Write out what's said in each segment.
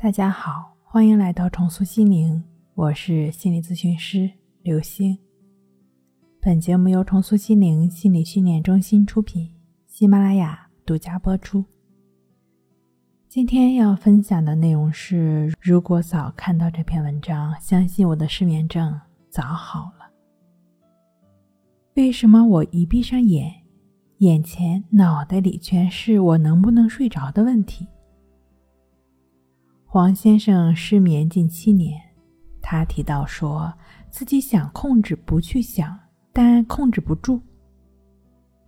大家好，欢迎来到重塑心灵，我是心理咨询师刘星。本节目由重塑心灵心理训练中心出品，喜马拉雅独家播出。今天要分享的内容是：如果早看到这篇文章，相信我的失眠症早好了。为什么我一闭上眼，眼前脑袋里全是我能不能睡着的问题？黄先生失眠近七年，他提到说自己想控制不去想，但控制不住。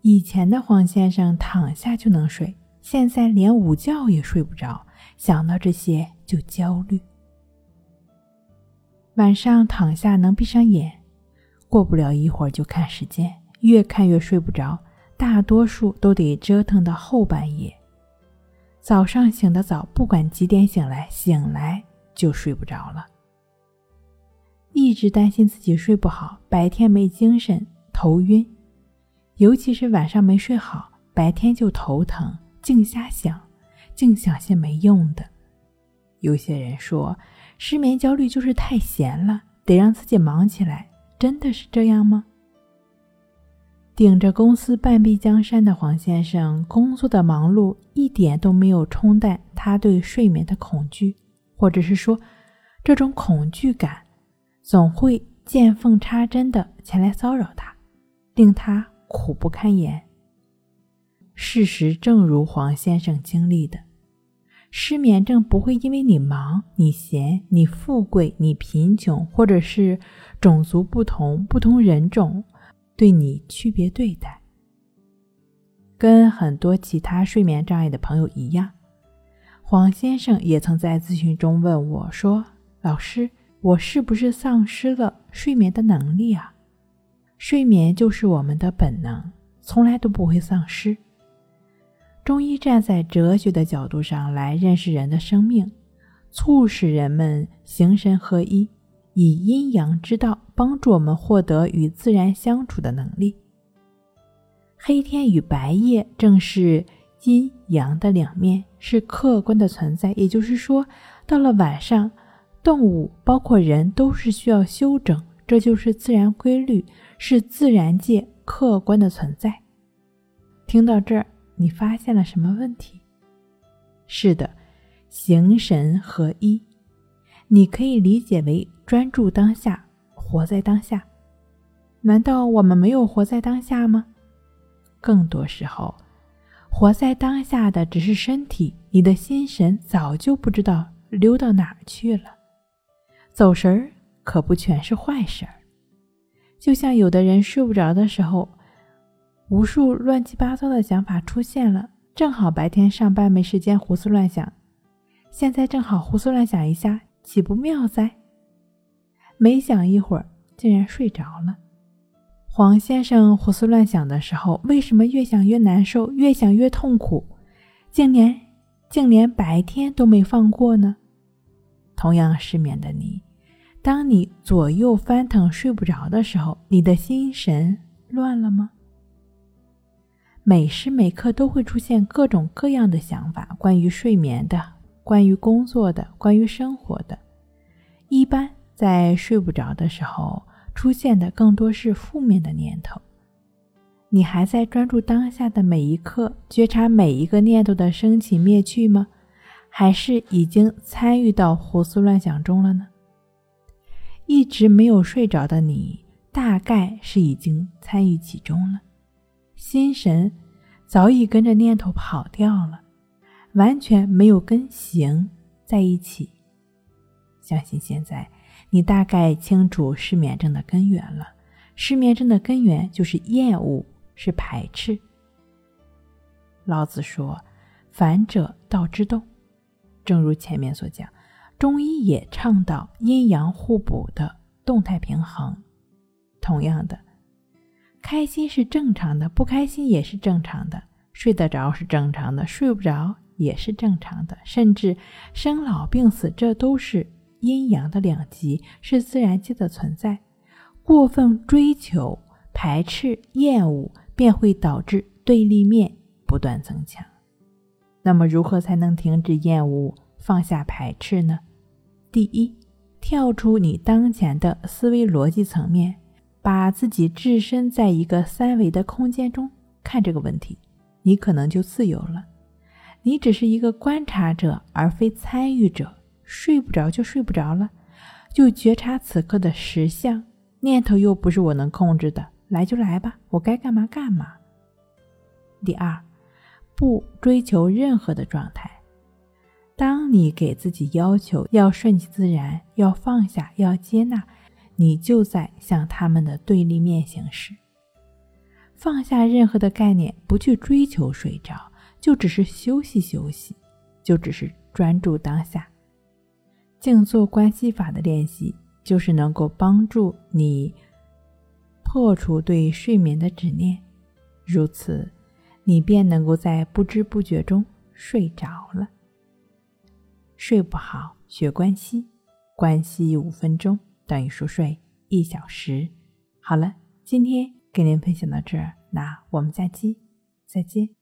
以前的黄先生躺下就能睡，现在连午觉也睡不着，想到这些就焦虑。晚上躺下能闭上眼，过不了一会儿就看时间，越看越睡不着，大多数都得折腾到后半夜。早上醒得早，不管几点醒来，醒来就睡不着了。一直担心自己睡不好，白天没精神、头晕，尤其是晚上没睡好，白天就头疼，净瞎想，净想些没用的。有些人说，失眠焦虑就是太闲了，得让自己忙起来。真的是这样吗？顶着公司半壁江山的黄先生，工作的忙碌一点都没有冲淡他对睡眠的恐惧，或者是说，这种恐惧感总会见缝插针的前来骚扰他，令他苦不堪言。事实正如黄先生经历的，失眠症不会因为你忙、你闲、你富贵、你贫穷，或者是种族不同、不同人种。对你区别对待，跟很多其他睡眠障碍的朋友一样，黄先生也曾在咨询中问我说：“老师，我是不是丧失了睡眠的能力啊？”睡眠就是我们的本能，从来都不会丧失。中医站在哲学的角度上来认识人的生命，促使人们形神合一。以阴阳之道帮助我们获得与自然相处的能力。黑天与白夜正是阴阳的两面，是客观的存在。也就是说，到了晚上，动物包括人都是需要休整，这就是自然规律，是自然界客观的存在。听到这儿，你发现了什么问题？是的，形神合一。你可以理解为专注当下，活在当下。难道我们没有活在当下吗？更多时候，活在当下的只是身体，你的心神早就不知道溜到哪儿去了。走神儿可不全是坏事儿。就像有的人睡不着的时候，无数乱七八糟的想法出现了，正好白天上班没时间胡思乱想，现在正好胡思乱想一下。岂不妙哉？没想一会儿，竟然睡着了。黄先生胡思乱想的时候，为什么越想越难受，越想越痛苦，竟连竟连白天都没放过呢？同样失眠的你，当你左右翻腾睡不着的时候，你的心神乱了吗？每时每刻都会出现各种各样的想法，关于睡眠的。关于工作的，关于生活的，一般在睡不着的时候出现的更多是负面的念头。你还在专注当下的每一刻，觉察每一个念头的升起灭去吗？还是已经参与到胡思乱想中了呢？一直没有睡着的你，大概是已经参与其中了，心神早已跟着念头跑掉了。完全没有跟形在一起。相信现在你大概清楚失眠症的根源了。失眠症的根源就是厌恶，是排斥。老子说：“反者道之动。”正如前面所讲，中医也倡导阴阳互补的动态平衡。同样的，开心是正常的，不开心也是正常的。睡得着是正常的，睡不着。也是正常的，甚至生老病死，这都是阴阳的两极，是自然界的存在。过分追求、排斥、厌恶，便会导致对立面不断增强。那么，如何才能停止厌恶、放下排斥呢？第一，跳出你当前的思维逻辑层面，把自己置身在一个三维的空间中看这个问题，你可能就自由了。你只是一个观察者，而非参与者。睡不着就睡不着了，就觉察此刻的实相。念头又不是我能控制的，来就来吧，我该干嘛干嘛。第二，不追求任何的状态。当你给自己要求要顺其自然、要放下、要接纳，你就在向他们的对立面行事。放下任何的概念，不去追求睡着，就只是休息休息，就只是专注当下。静坐观息法的练习，就是能够帮助你破除对睡眠的执念，如此，你便能够在不知不觉中睡着了。睡不好，学关系，关系五分钟等于熟睡一小时。好了，今天跟您分享到这儿，那我们下期再见。